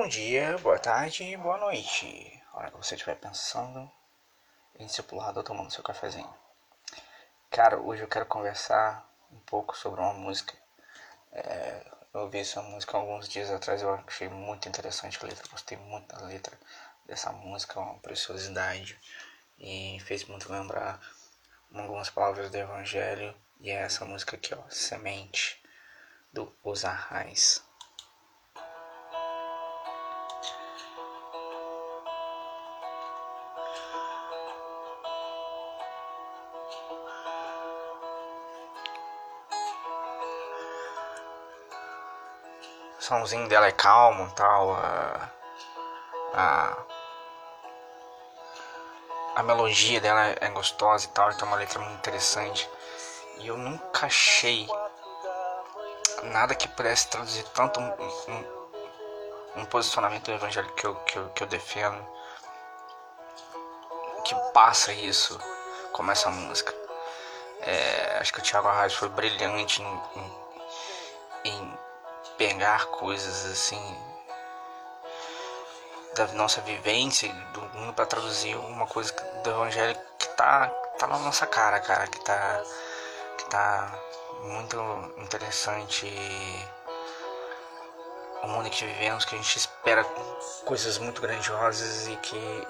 Bom dia, boa tarde, boa noite. A hora que você estiver pensando em lado ou tomando seu cafezinho. Cara, hoje eu quero conversar um pouco sobre uma música. É, eu ouvi essa música alguns dias atrás, eu achei muito interessante a letra, gostei muito da letra dessa música, uma preciosidade e fez muito lembrar algumas palavras do Evangelho. E é essa música aqui, ó, Semente, do Os somzinho dela é calmo tal. A, a, a melodia dela é gostosa e tal, então é uma letra muito interessante. E eu nunca achei nada que pudesse traduzir tanto um, um, um posicionamento do evangelho que eu, que, eu, que eu defendo, que passa isso, como essa música. É, acho que o Thiago Arraes foi brilhante em, em pegar coisas assim da nossa vivência do mundo para traduzir uma coisa do evangelho que tá, tá na nossa cara, cara, que tá que tá muito interessante o mundo que vivemos, que a gente espera coisas muito grandiosas e que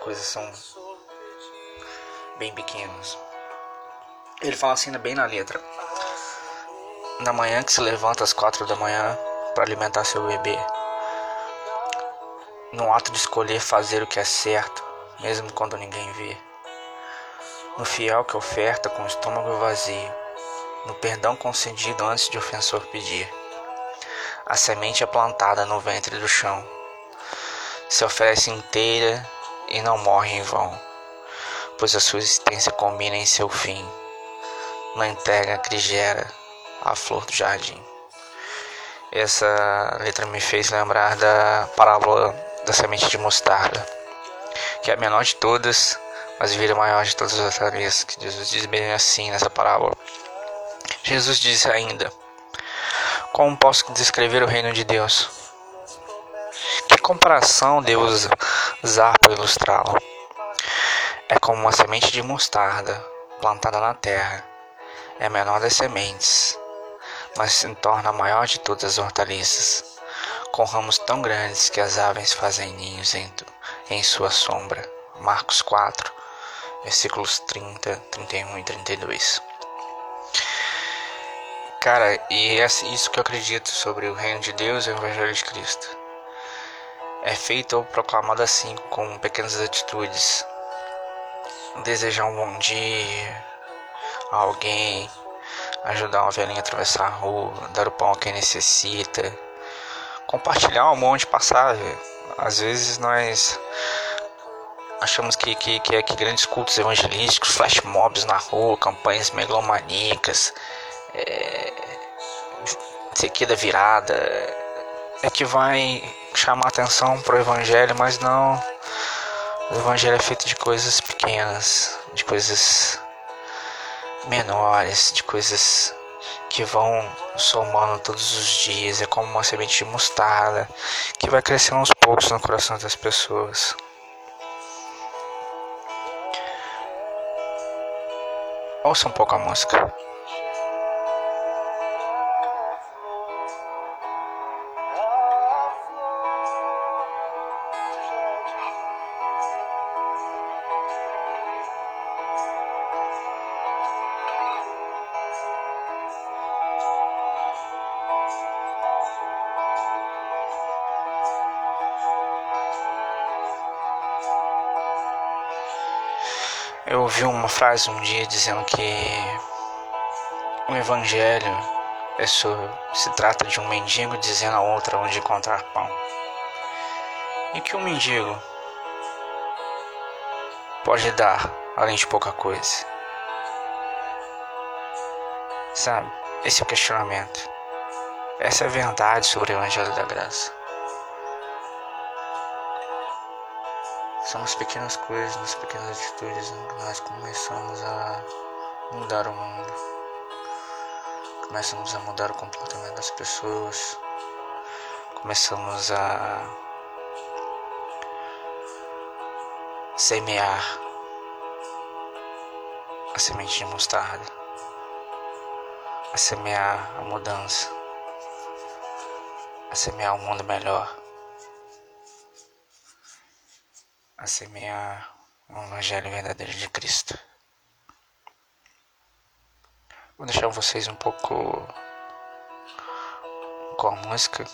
coisas são bem pequenas. Ele fala assim bem na letra. Na manhã que se levanta às quatro da manhã para alimentar seu bebê. No ato de escolher fazer o que é certo, mesmo quando ninguém vê. No fiel que oferta com o estômago vazio. No perdão concedido antes de ofensor pedir. A semente é plantada no ventre do chão. Se oferece inteira e não morre em vão, pois a sua existência combina em seu fim. Na entrega que gera a flor do jardim. Essa letra me fez lembrar da parábola da semente de mostarda, que é a menor de todas, mas vira maior de todas as outras, que Jesus diz bem assim nessa parábola. Jesus disse ainda: Como posso descrever o reino de Deus? Que comparação devo usar para ilustrá-lo? É como uma semente de mostarda plantada na terra. É a menor das sementes, mas se torna a maior de todas as hortaliças, com ramos tão grandes que as aves fazem ninhos em, em sua sombra. Marcos 4, versículos 30, 31 e 32. Cara, e é isso que eu acredito sobre o reino de Deus e o Evangelho de Cristo. É feito ou proclamado assim, com pequenas atitudes. Desejar um bom dia a alguém, ajudar uma velhinha a atravessar a rua, dar o pão a quem necessita, compartilhar um monte de passagem. Às vezes nós achamos que, que, que, é, que grandes cultos evangelísticos, flash mobs na rua, campanhas megalomaníacas, é, da virada, é que vai chamar atenção para o Evangelho, mas não. O Evangelho é feito de coisas pequenas, de coisas menores, de coisas que vão somando todos os dias. É como uma semente de mostarda que vai crescendo aos poucos no coração das pessoas. Ouça um pouco a música. Eu ouvi uma frase um dia dizendo que o evangelho é sobre, se trata de um mendigo dizendo a outra onde encontrar pão. E que um mendigo pode dar além de pouca coisa. Sabe? Esse é o questionamento. Essa é a verdade sobre o Evangelho da Graça. São as pequenas coisas, nas pequenas atitudes que nós começamos a mudar o mundo. Começamos a mudar o comportamento das pessoas. Começamos a semear a semente de mostarda, a semear a mudança, a semear um mundo melhor. A semear o Evangelho verdadeiro de Cristo. Vou deixar vocês um pouco com a música.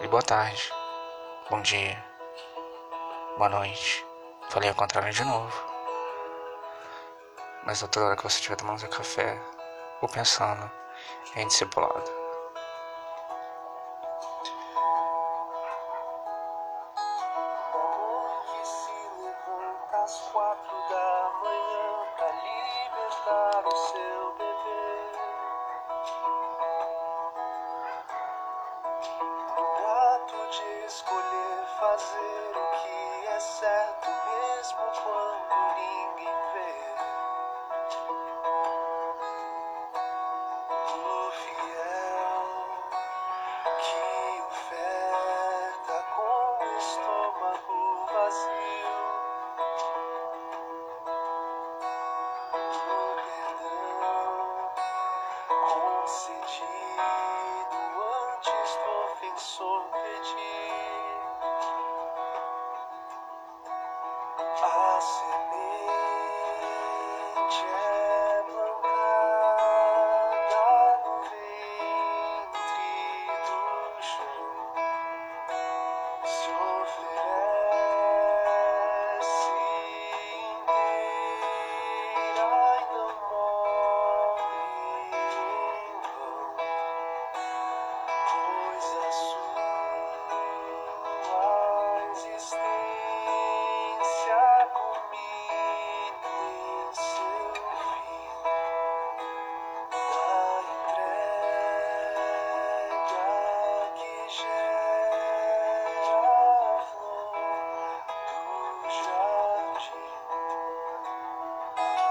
E boa tarde, bom dia, boa noite. Falei ao contrário de novo. Mas a toda hora que você estiver tomando seu café ou pensando em discipulado. Fazer